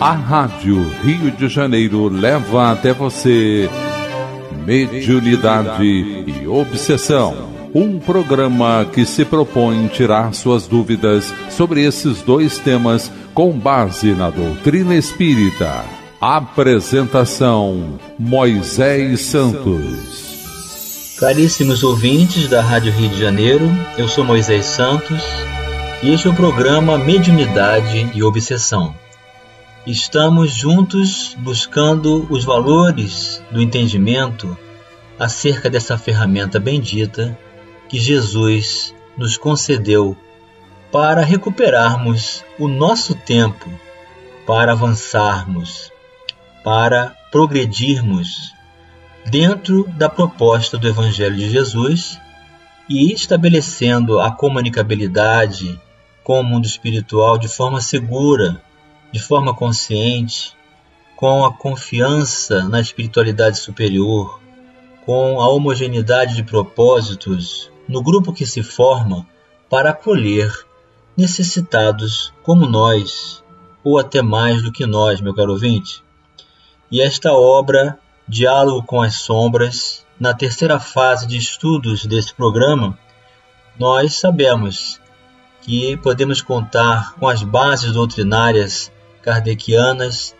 A Rádio Rio de Janeiro leva até você Mediunidade e Obsessão. Um programa que se propõe tirar suas dúvidas sobre esses dois temas com base na doutrina espírita. Apresentação: Moisés Santos. Caríssimos ouvintes da Rádio Rio de Janeiro, eu sou Moisés Santos e este é o programa Mediunidade e Obsessão. Estamos juntos buscando os valores do entendimento acerca dessa ferramenta bendita que Jesus nos concedeu para recuperarmos o nosso tempo, para avançarmos, para progredirmos dentro da proposta do Evangelho de Jesus e estabelecendo a comunicabilidade com o mundo espiritual de forma segura de forma consciente, com a confiança na espiritualidade superior, com a homogeneidade de propósitos no grupo que se forma para acolher necessitados como nós, ou até mais do que nós, meu caro ouvinte. E esta obra, Diálogo com as Sombras, na terceira fase de estudos desse programa, nós sabemos que podemos contar com as bases doutrinárias kardecianas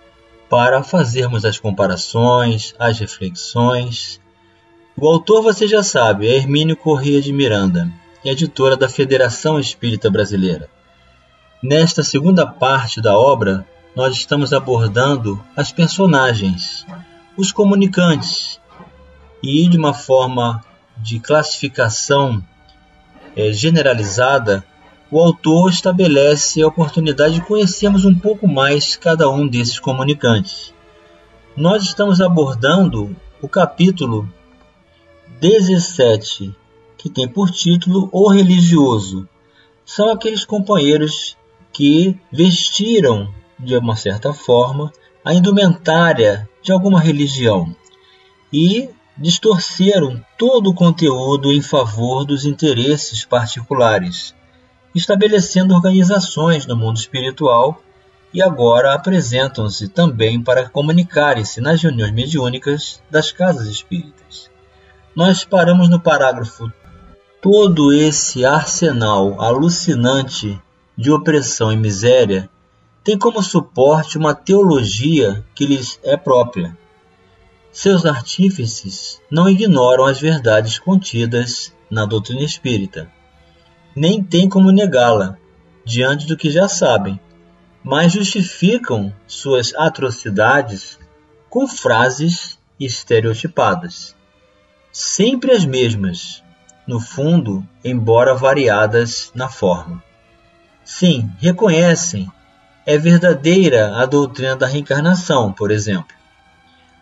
para fazermos as comparações, as reflexões. O autor você já sabe, é Hermínio Corrêa de Miranda, editora da Federação Espírita Brasileira. Nesta segunda parte da obra, nós estamos abordando as personagens, os comunicantes, e de uma forma de classificação é, generalizada, o autor estabelece a oportunidade de conhecermos um pouco mais cada um desses comunicantes. Nós estamos abordando o capítulo 17, que tem por título O Religioso. São aqueles companheiros que vestiram, de uma certa forma, a indumentária de alguma religião e distorceram todo o conteúdo em favor dos interesses particulares estabelecendo organizações no mundo espiritual e agora apresentam-se também para comunicarem-se nas reuniões mediúnicas das casas espíritas. Nós paramos no parágrafo todo esse arsenal alucinante de opressão e miséria tem como suporte uma teologia que lhes é própria. Seus artífices não ignoram as verdades contidas na doutrina espírita nem têm como negá-la, diante do que já sabem, mas justificam suas atrocidades com frases estereotipadas, sempre as mesmas, no fundo, embora variadas na forma. Sim, reconhecem, é verdadeira a doutrina da reencarnação, por exemplo.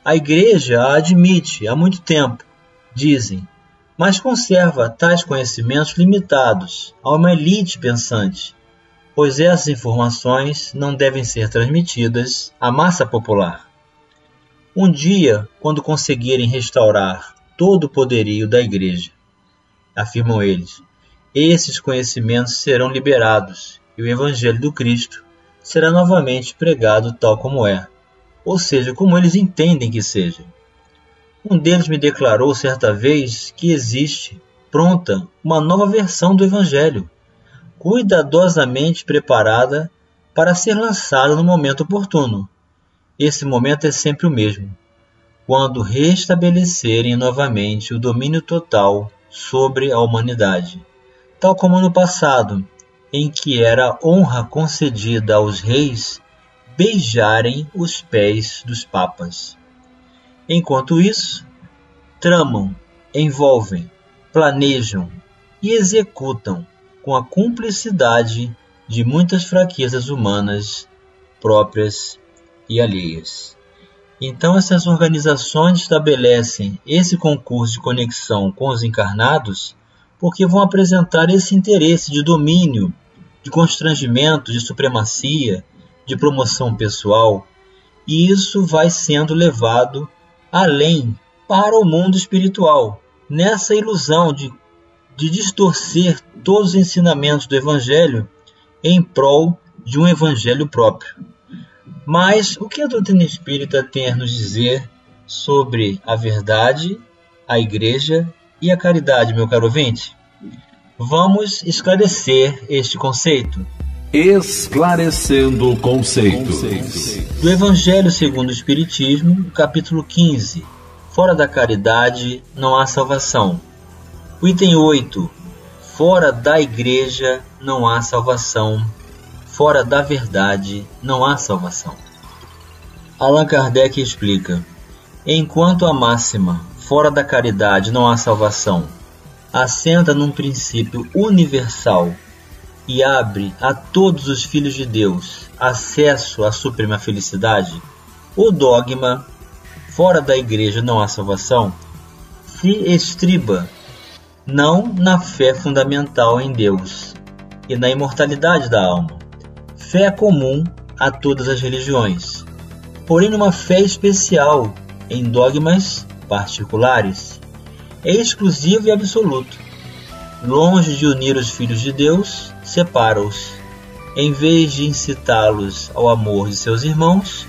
A Igreja a admite há muito tempo, dizem, mas conserva tais conhecimentos limitados a uma elite pensante, pois essas informações não devem ser transmitidas à massa popular. Um dia, quando conseguirem restaurar todo o poderio da Igreja, afirmam eles, esses conhecimentos serão liberados e o Evangelho do Cristo será novamente pregado tal como é, ou seja, como eles entendem que seja. Um deles me declarou certa vez que existe, pronta, uma nova versão do Evangelho, cuidadosamente preparada para ser lançada no momento oportuno. Esse momento é sempre o mesmo, quando restabelecerem novamente o domínio total sobre a humanidade, tal como no passado, em que era honra concedida aos reis beijarem os pés dos papas. Enquanto isso, tramam, envolvem, planejam e executam com a cumplicidade de muitas fraquezas humanas próprias e alheias. Então, essas organizações estabelecem esse concurso de conexão com os encarnados porque vão apresentar esse interesse de domínio, de constrangimento, de supremacia, de promoção pessoal, e isso vai sendo levado além para o mundo espiritual, nessa ilusão de, de distorcer todos os ensinamentos do Evangelho em prol de um Evangelho próprio. Mas o que a doutrina espírita tem a nos dizer sobre a verdade, a igreja e a caridade, meu caro ouvinte? Vamos esclarecer este conceito. Esclarecendo conceitos. Do Evangelho segundo o Espiritismo, capítulo 15. Fora da caridade não há salvação. O item 8. Fora da igreja não há salvação. Fora da verdade não há salvação. Allan Kardec explica: Enquanto a máxima fora da caridade não há salvação assenta num princípio universal e abre a todos os filhos de Deus acesso à suprema felicidade, o dogma fora da igreja não há salvação se estriba não na fé fundamental em Deus e na imortalidade da alma, fé comum a todas as religiões, porém numa fé especial em dogmas particulares é exclusivo e absoluto. Longe de unir os filhos de Deus, separa-os. Em vez de incitá-los ao amor de seus irmãos,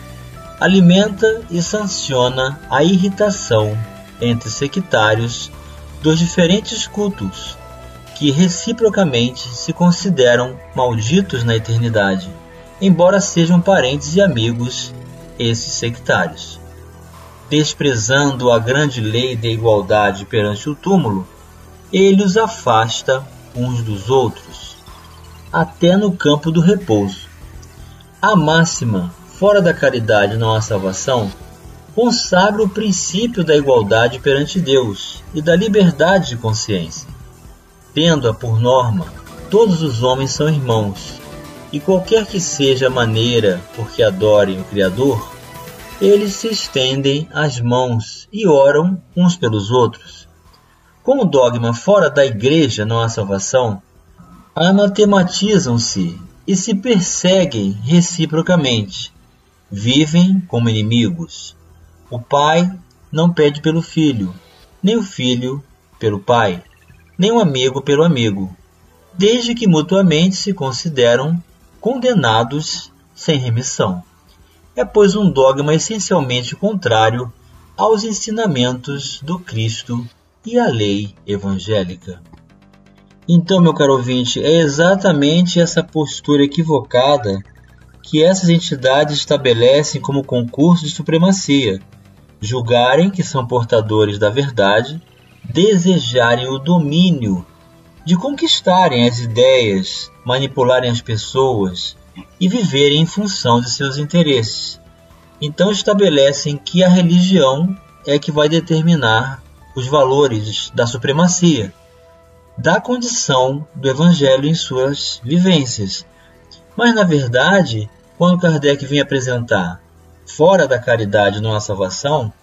alimenta e sanciona a irritação entre sectários dos diferentes cultos, que reciprocamente se consideram malditos na eternidade, embora sejam parentes e amigos esses sectários desprezando a grande lei da igualdade perante o túmulo, ele os afasta uns dos outros, até no campo do repouso. A máxima, fora da caridade não há salvação, consagra o princípio da igualdade perante Deus e da liberdade de consciência. Tendo-a por norma, todos os homens são irmãos, e qualquer que seja a maneira por que adorem o Criador, eles se estendem as mãos e oram uns pelos outros. Com o dogma fora da igreja não há salvação, anatematizam-se e se perseguem reciprocamente. Vivem como inimigos. O pai não pede pelo filho, nem o filho pelo pai, nem o amigo pelo amigo, desde que mutuamente se consideram condenados sem remissão é, pois, um dogma essencialmente contrário aos ensinamentos do Cristo e à lei evangélica. Então, meu caro ouvinte, é exatamente essa postura equivocada que essas entidades estabelecem como concurso de supremacia, julgarem que são portadores da verdade, desejarem o domínio, de conquistarem as ideias, manipularem as pessoas, e viverem em função de seus interesses. Então estabelecem que a religião é que vai determinar os valores da supremacia, da condição do evangelho em suas vivências. Mas na verdade, quando Kardec vem apresentar fora da caridade não há salvação,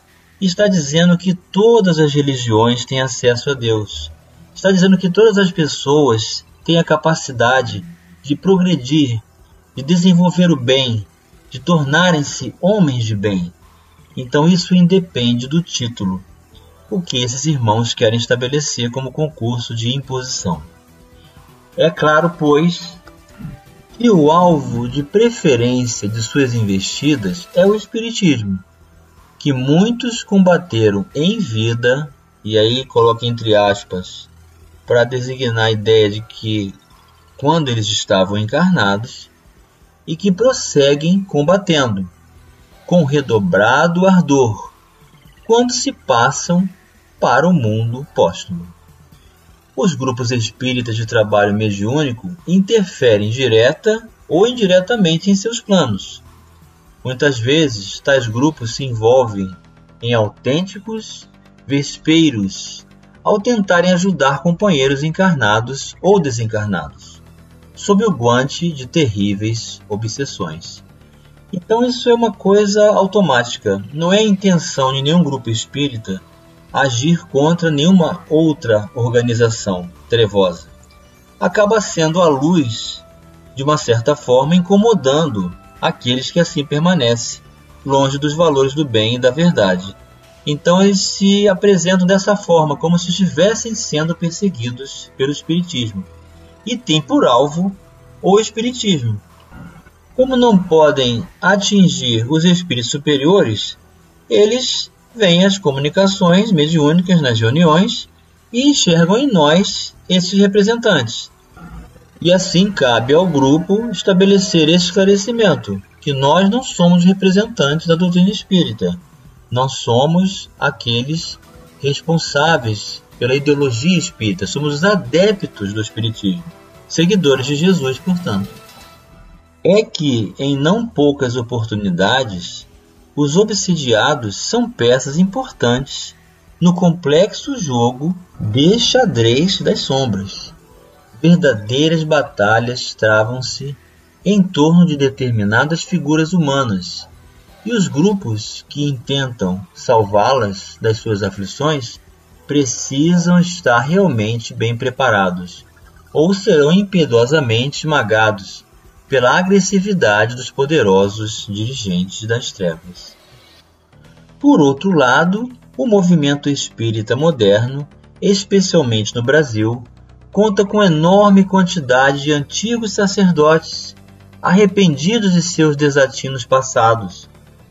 está dizendo que todas as religiões têm acesso a Deus. Está dizendo que todas as pessoas têm a capacidade de progredir de desenvolver o bem, de tornarem-se homens de bem. Então isso independe do título, o que esses irmãos querem estabelecer como concurso de imposição. É claro, pois, que o alvo de preferência de suas investidas é o Espiritismo, que muitos combateram em vida, e aí coloca entre aspas, para designar a ideia de que, quando eles estavam encarnados, e que prosseguem combatendo, com redobrado ardor, quando se passam para o mundo póstumo. Os grupos espíritas de trabalho mediúnico interferem direta ou indiretamente em seus planos. Muitas vezes, tais grupos se envolvem em autênticos vespeiros ao tentarem ajudar companheiros encarnados ou desencarnados sob o guante de terríveis obsessões. Então isso é uma coisa automática, não é intenção de nenhum grupo espírita agir contra nenhuma outra organização trevosa. Acaba sendo a luz, de uma certa forma, incomodando aqueles que assim permanecem longe dos valores do bem e da verdade. Então eles se apresentam dessa forma, como se estivessem sendo perseguidos pelo Espiritismo e tem por alvo o Espiritismo. Como não podem atingir os espíritos superiores, eles veem as comunicações mediúnicas nas reuniões e enxergam em nós esses representantes. E assim cabe ao grupo estabelecer esse esclarecimento, que nós não somos representantes da doutrina espírita, nós somos aqueles responsáveis pela ideologia espírita, somos os adeptos do espiritismo, seguidores de Jesus, portanto. É que, em não poucas oportunidades, os obsidiados são peças importantes no complexo jogo de xadrez das sombras. Verdadeiras batalhas travam-se em torno de determinadas figuras humanas, e os grupos que intentam salvá-las das suas aflições precisam estar realmente bem preparados, ou serão impiedosamente esmagados pela agressividade dos poderosos dirigentes das trevas. Por outro lado, o movimento espírita moderno, especialmente no Brasil, conta com enorme quantidade de antigos sacerdotes arrependidos de seus desatinos passados,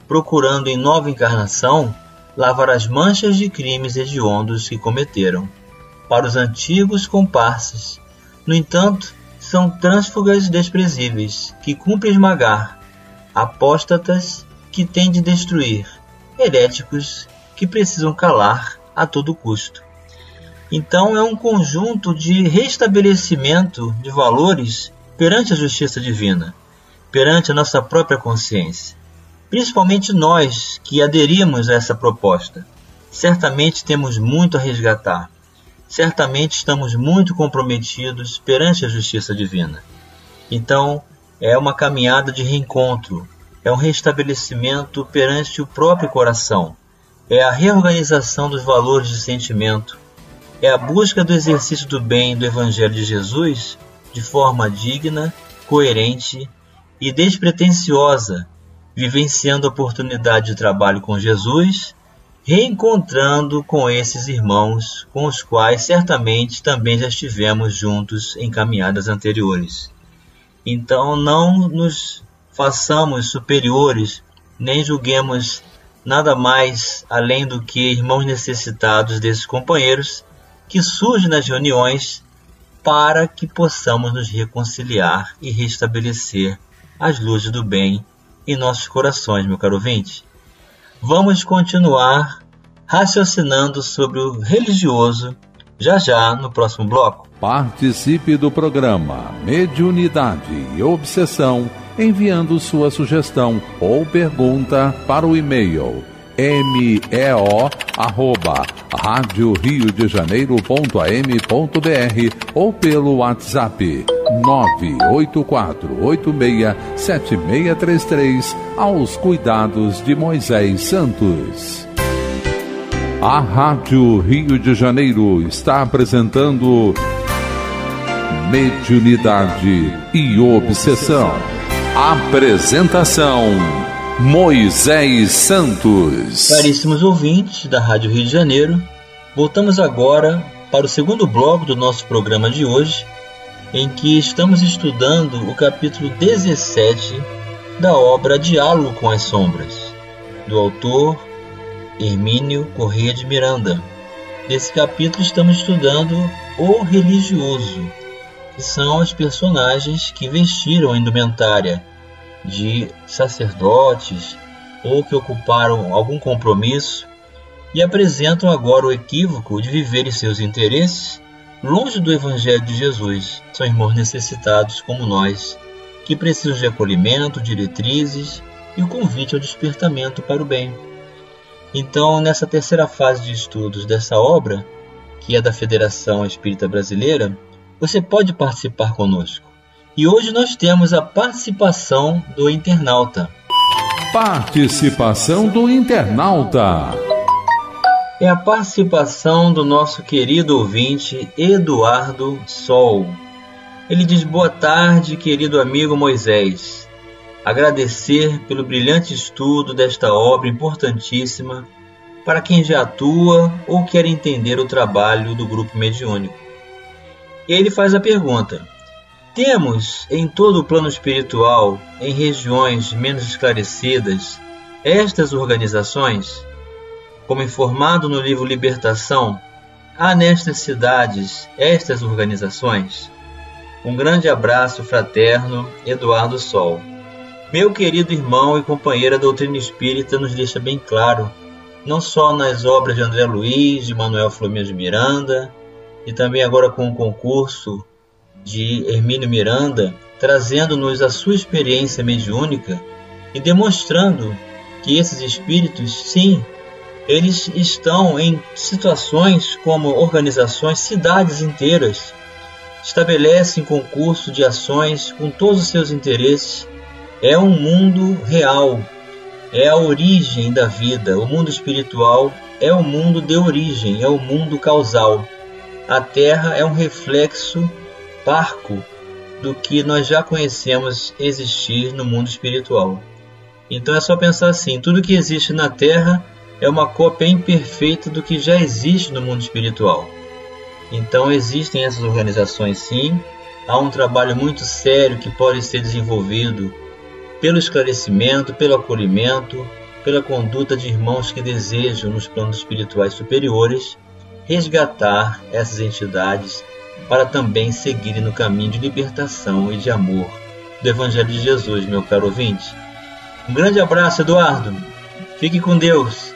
procurando em nova encarnação lavar as manchas de crimes hediondos que cometeram. Para os antigos comparsas, no entanto, são trânsfugas desprezíveis, que cumprem esmagar, apóstatas que têm de destruir, heréticos que precisam calar a todo custo. Então é um conjunto de restabelecimento de valores perante a justiça divina, perante a nossa própria consciência principalmente nós que aderimos a essa proposta. Certamente temos muito a resgatar. Certamente estamos muito comprometidos perante a justiça divina. Então, é uma caminhada de reencontro, é um restabelecimento perante o próprio coração, é a reorganização dos valores de sentimento, é a busca do exercício do bem do Evangelho de Jesus de forma digna, coerente e despretensiosa vivenciando a oportunidade de trabalho com Jesus, reencontrando com esses irmãos com os quais certamente também já estivemos juntos em caminhadas anteriores. Então não nos façamos superiores, nem julguemos nada mais além do que irmãos necessitados desses companheiros que surgem nas reuniões para que possamos nos reconciliar e restabelecer as luzes do bem em nossos corações, meu caro ouvinte. Vamos continuar raciocinando sobre o religioso já já no próximo bloco. Participe do programa Mediunidade e Obsessão enviando sua sugestão ou pergunta para o e-mail meo arroba rádio rio de janeiro.am.br ou pelo WhatsApp 984867633 aos cuidados de Moisés Santos. A Rádio Rio de Janeiro está apresentando Mediunidade e Obsessão. Apresentação Moisés Santos. Caríssimos ouvintes da Rádio Rio de Janeiro, voltamos agora para o segundo bloco do nosso programa de hoje, em que estamos estudando o capítulo 17 da obra Diálogo com as Sombras, do autor Hermínio Corrêa de Miranda. Nesse capítulo estamos estudando o religioso, que são os personagens que vestiram a indumentária de sacerdotes ou que ocuparam algum compromisso e apresentam agora o equívoco de viverem seus interesses longe do Evangelho de Jesus. São irmãos necessitados como nós, que precisam de acolhimento, diretrizes e o convite ao despertamento para o bem. Então, nessa terceira fase de estudos dessa obra, que é da Federação Espírita Brasileira, você pode participar conosco. E hoje nós temos a participação do internauta. Participação do internauta. É a participação do nosso querido ouvinte Eduardo Sol. Ele diz: Boa tarde, querido amigo Moisés. Agradecer pelo brilhante estudo desta obra importantíssima para quem já atua ou quer entender o trabalho do grupo mediúnico. E ele faz a pergunta: Temos em todo o plano espiritual, em regiões menos esclarecidas, estas organizações, como informado no livro Libertação, há nestas cidades estas organizações. Um grande abraço fraterno, Eduardo Sol. Meu querido irmão e companheiro da doutrina espírita nos deixa bem claro, não só nas obras de André Luiz, de Manuel Flamengo de Miranda, e também agora com o concurso de Hermínio Miranda, trazendo-nos a sua experiência mediúnica e demonstrando que esses espíritos, sim, eles estão em situações como organizações, cidades inteiras, estabelecem concurso de ações com todos os seus interesses. É um mundo real, é a origem da vida. O mundo espiritual é o mundo de origem, é o mundo causal. A Terra é um reflexo parco do que nós já conhecemos existir no mundo espiritual. Então é só pensar assim: tudo que existe na Terra é uma cópia imperfeita do que já existe no mundo espiritual. Então existem essas organizações sim, há um trabalho muito sério que pode ser desenvolvido pelo esclarecimento, pelo acolhimento, pela conduta de irmãos que desejam, nos planos espirituais superiores, resgatar essas entidades para também seguirem no caminho de libertação e de amor do Evangelho de Jesus, meu caro ouvinte. Um grande abraço, Eduardo. Fique com Deus.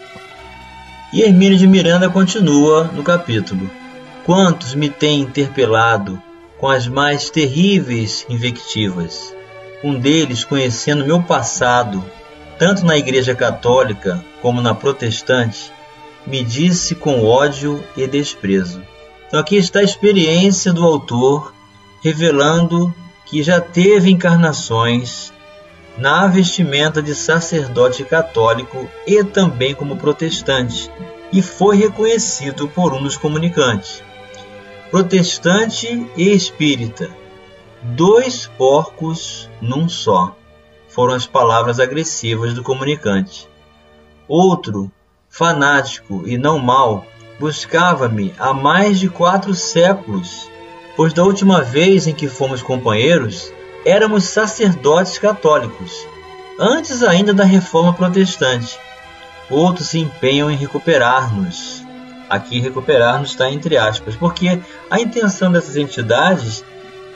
E Hermínio de Miranda continua no capítulo. Quantos me têm interpelado com as mais terríveis invectivas? Um deles, conhecendo meu passado, tanto na Igreja Católica como na Protestante, me disse com ódio e desprezo. Então aqui está a experiência do autor revelando que já teve encarnações na vestimenta de sacerdote católico e também como protestante, e foi reconhecido por um dos comunicantes protestante e espírita. Dois porcos num só, foram as palavras agressivas do comunicante. Outro, fanático e não mau, buscava-me há mais de quatro séculos, pois da última vez em que fomos companheiros, éramos sacerdotes católicos, antes ainda da reforma protestante. Outros se empenham em recuperar-nos, Aqui recuperar-nos está entre aspas, porque a intenção dessas entidades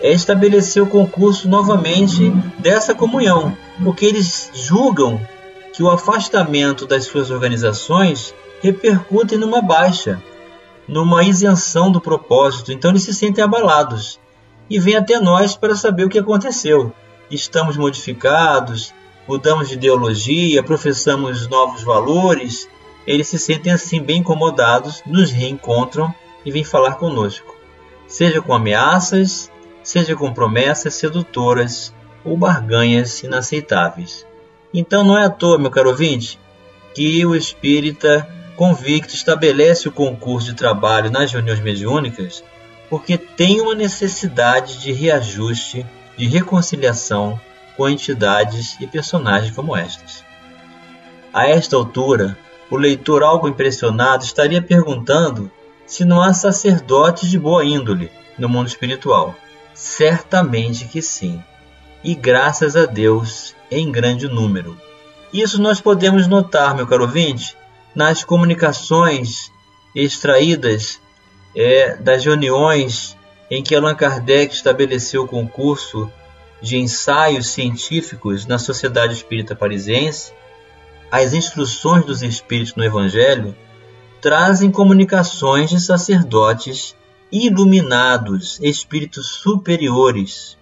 é estabelecer o concurso novamente dessa comunhão, porque eles julgam que o afastamento das suas organizações repercute numa baixa, numa isenção do propósito, então eles se sentem abalados e vêm até nós para saber o que aconteceu. Estamos modificados, mudamos de ideologia, professamos novos valores, eles se sentem assim bem incomodados, nos reencontram e vêm falar conosco, seja com ameaças, seja com promessas sedutoras ou barganhas inaceitáveis. Então não é à toa, meu caro ouvinte, que o espírita convicto estabelece o concurso de trabalho nas reuniões mediúnicas porque tem uma necessidade de reajuste, de reconciliação com entidades e personagens como estas. A esta altura, o leitor, algo impressionado, estaria perguntando se não há sacerdotes de boa índole no mundo espiritual. Certamente que sim, e graças a Deus em grande número. Isso nós podemos notar, meu caro ouvinte, nas comunicações extraídas é, das reuniões em que Allan Kardec estabeleceu o concurso de ensaios científicos na Sociedade Espírita Parisiense as instruções dos Espíritos no Evangelho trazem comunicações de sacerdotes iluminados, espíritos superiores,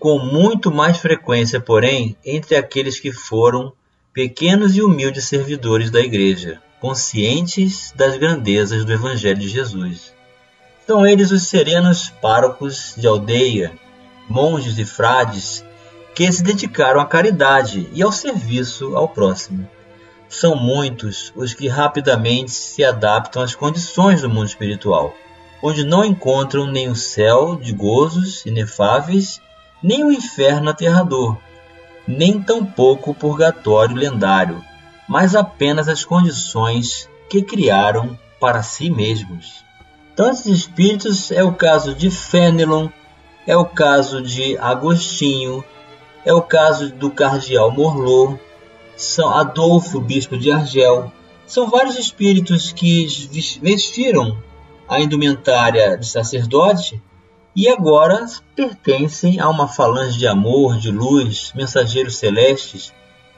com muito mais frequência, porém, entre aqueles que foram pequenos e humildes servidores da Igreja, conscientes das grandezas do Evangelho de Jesus. São eles os serenos párocos de aldeia, monges e frades que se dedicaram à caridade e ao serviço ao próximo. São muitos os que rapidamente se adaptam às condições do mundo espiritual, onde não encontram nem o céu de gozos inefáveis, nem o inferno aterrador, nem tampouco o purgatório lendário, mas apenas as condições que criaram para si mesmos. Tantos espíritos é o caso de Fenelon, é o caso de Agostinho, é o caso do cardeal Morlot, São Adolfo, bispo de Argel. São vários espíritos que vestiram a indumentária de sacerdote e agora pertencem a uma falange de amor, de luz, mensageiros celestes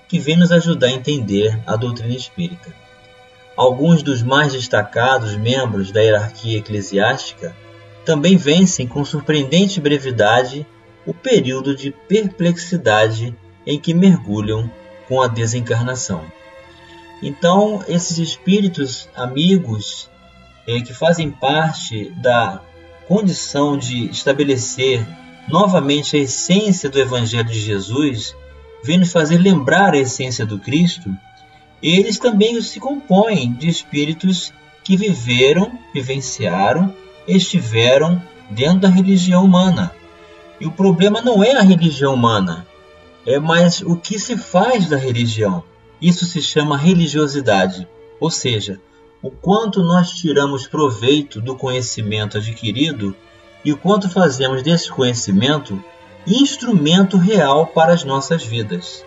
que vem nos ajudar a entender a doutrina espírita. Alguns dos mais destacados membros da hierarquia eclesiástica também vencem com surpreendente brevidade o período de perplexidade em que mergulham com a desencarnação. Então, esses espíritos amigos eh, que fazem parte da condição de estabelecer novamente a essência do Evangelho de Jesus, vem nos fazer lembrar a essência do Cristo, eles também se compõem de espíritos que viveram, vivenciaram, estiveram dentro da religião humana. E o problema não é a religião humana, é mais o que se faz da religião. Isso se chama religiosidade, ou seja, o quanto nós tiramos proveito do conhecimento adquirido e o quanto fazemos desse conhecimento instrumento real para as nossas vidas.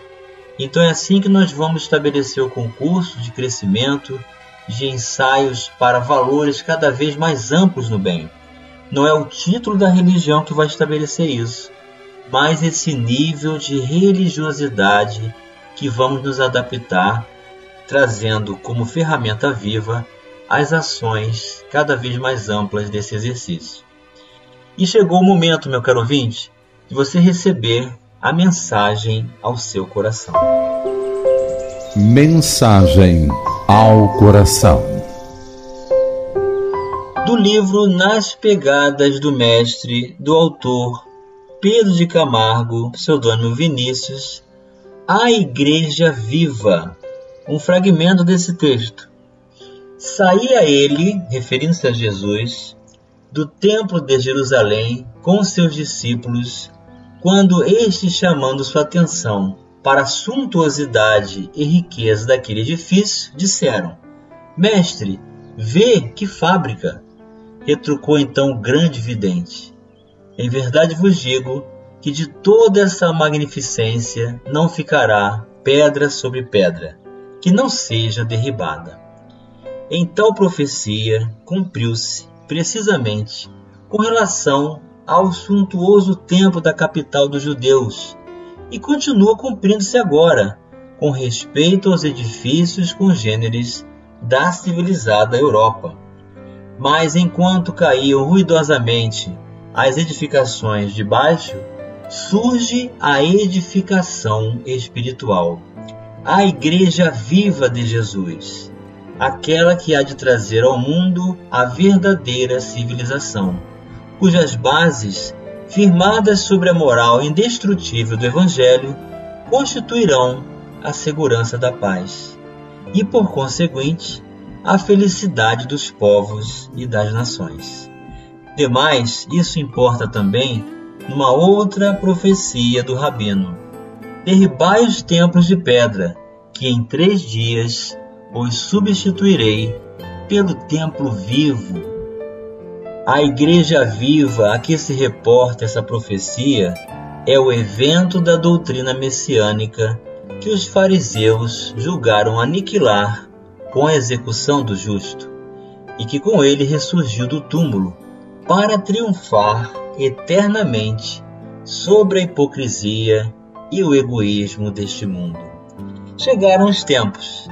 Então é assim que nós vamos estabelecer o concurso de crescimento, de ensaios para valores cada vez mais amplos no bem. Não é o título da religião que vai estabelecer isso, mas esse nível de religiosidade que vamos nos adaptar, trazendo como ferramenta viva as ações cada vez mais amplas desse exercício. E chegou o momento, meu caro ouvinte, você receber a mensagem ao seu coração. Mensagem ao coração. Do livro Nas Pegadas do Mestre, do autor Pedro de Camargo, pseudônimo Vinícius, A Igreja Viva, um fragmento desse texto. Saía ele, referindo-se a Jesus, do templo de Jerusalém com seus discípulos, quando estes, chamando sua atenção para a suntuosidade e riqueza daquele edifício, disseram: Mestre, vê que fábrica! Retrucou então o grande vidente. Em verdade vos digo que de toda essa magnificência não ficará pedra sobre pedra, que não seja derribada. Em tal profecia cumpriu-se precisamente com relação ao suntuoso templo da capital dos judeus e continua cumprindo-se agora com respeito aos edifícios congêneres da civilizada Europa. Mas enquanto caíam ruidosamente as edificações de baixo, surge a edificação espiritual, a Igreja viva de Jesus, aquela que há de trazer ao mundo a verdadeira civilização, cujas bases, firmadas sobre a moral indestrutível do Evangelho, constituirão a segurança da paz e, por conseguinte, a felicidade dos povos e das nações. Demais, isso importa também numa outra profecia do Rabino: Derribai os templos de pedra, que em três dias os substituirei pelo templo vivo. A igreja viva a que se reporta essa profecia é o evento da doutrina messiânica que os fariseus julgaram aniquilar com a execução do justo, e que com ele ressurgiu do túmulo para triunfar eternamente sobre a hipocrisia e o egoísmo deste mundo. Chegaram os tempos,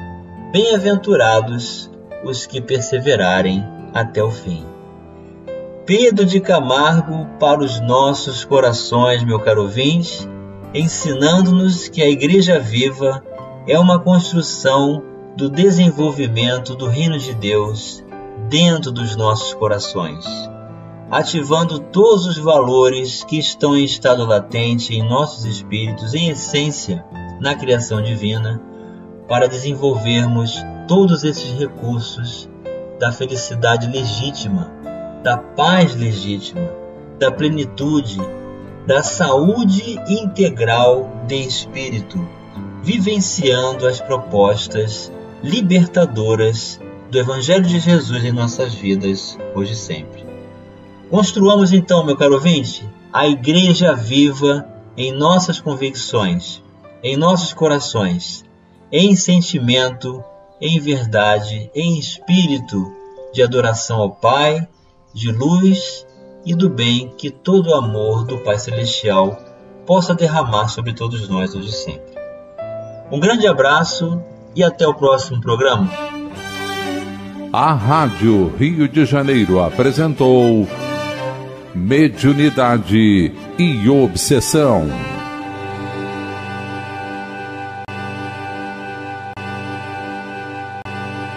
bem-aventurados os que perseverarem até o fim. Pedro de Camargo para os nossos corações, meu caro ouvinte, ensinando-nos que a Igreja Viva é uma construção do desenvolvimento do Reino de Deus dentro dos nossos corações ativando todos os valores que estão em estado latente em nossos espíritos, em essência, na criação divina, para desenvolvermos todos esses recursos da felicidade legítima, da paz legítima, da plenitude, da saúde integral de espírito, vivenciando as propostas libertadoras do Evangelho de Jesus em nossas vidas, hoje e sempre. Construamos então, meu caro ouvinte, a Igreja viva em nossas convicções, em nossos corações, em sentimento, em verdade, em espírito de adoração ao Pai, de luz e do bem que todo o amor do Pai Celestial possa derramar sobre todos nós hoje e sempre. Um grande abraço e até o próximo programa. A Rádio Rio de Janeiro apresentou Mediunidade e Obsessão.